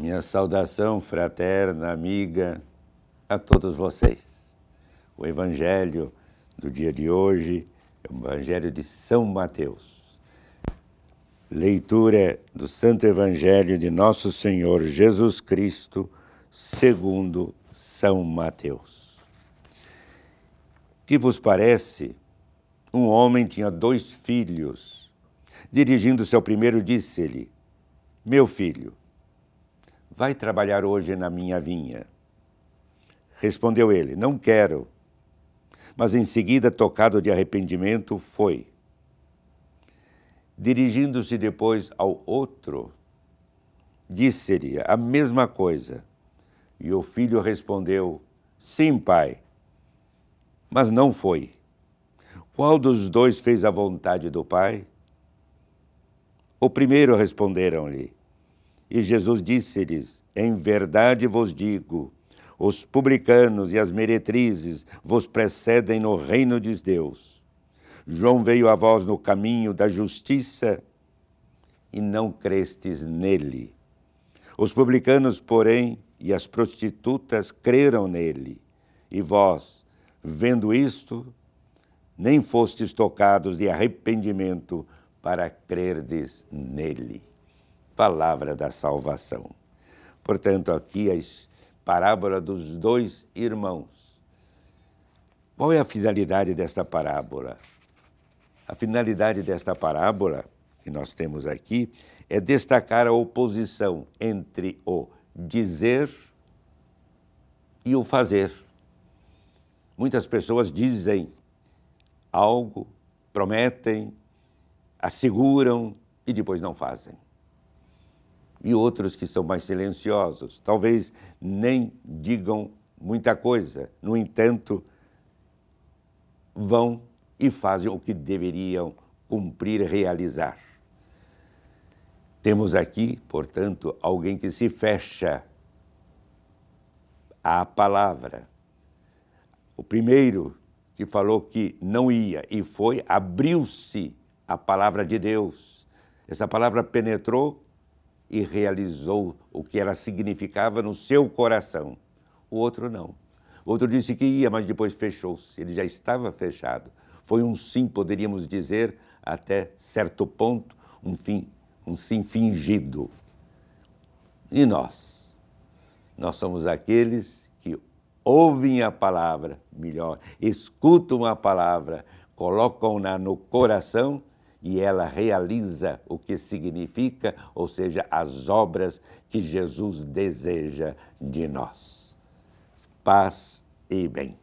Minha saudação fraterna, amiga, a todos vocês. O Evangelho do dia de hoje é o Evangelho de São Mateus. Leitura do Santo Evangelho de Nosso Senhor Jesus Cristo, segundo São Mateus. Que vos parece? Um homem tinha dois filhos. Dirigindo-se ao primeiro, disse-lhe: Meu filho, vai trabalhar hoje na minha vinha. Respondeu ele: Não quero. Mas em seguida, tocado de arrependimento, foi. Dirigindo-se depois ao outro, disse-lhe a mesma coisa. E o filho respondeu: Sim, pai. Mas não foi. Qual dos dois fez a vontade do pai? O primeiro responderam-lhe. E Jesus disse-lhes: Em verdade vos digo, os publicanos e as meretrizes vos precedem no reino de Deus. João veio a vós no caminho da justiça e não crestes nele. Os publicanos, porém, e as prostitutas creram nele. E vós, vendo isto, nem fostes tocados de arrependimento para crerdes nele palavra da salvação. Portanto, aqui a parábola dos dois irmãos. Qual é a finalidade desta parábola? A finalidade desta parábola que nós temos aqui é destacar a oposição entre o dizer e o fazer. Muitas pessoas dizem algo, prometem, asseguram e depois não fazem e outros que são mais silenciosos. Talvez nem digam muita coisa, no entanto, vão e fazem o que deveriam cumprir e realizar. Temos aqui, portanto, alguém que se fecha à palavra. O primeiro que falou que não ia e foi, abriu-se a palavra de Deus. Essa palavra penetrou e realizou o que ela significava no seu coração. O outro não. O outro disse que ia, mas depois fechou-se. Ele já estava fechado. Foi um sim, poderíamos dizer, até certo ponto, um fim, um sim fingido. E nós? Nós somos aqueles que ouvem a palavra, melhor, escutam a palavra, colocam-na no coração e ela realiza o que significa, ou seja, as obras que Jesus deseja de nós. Paz e bem.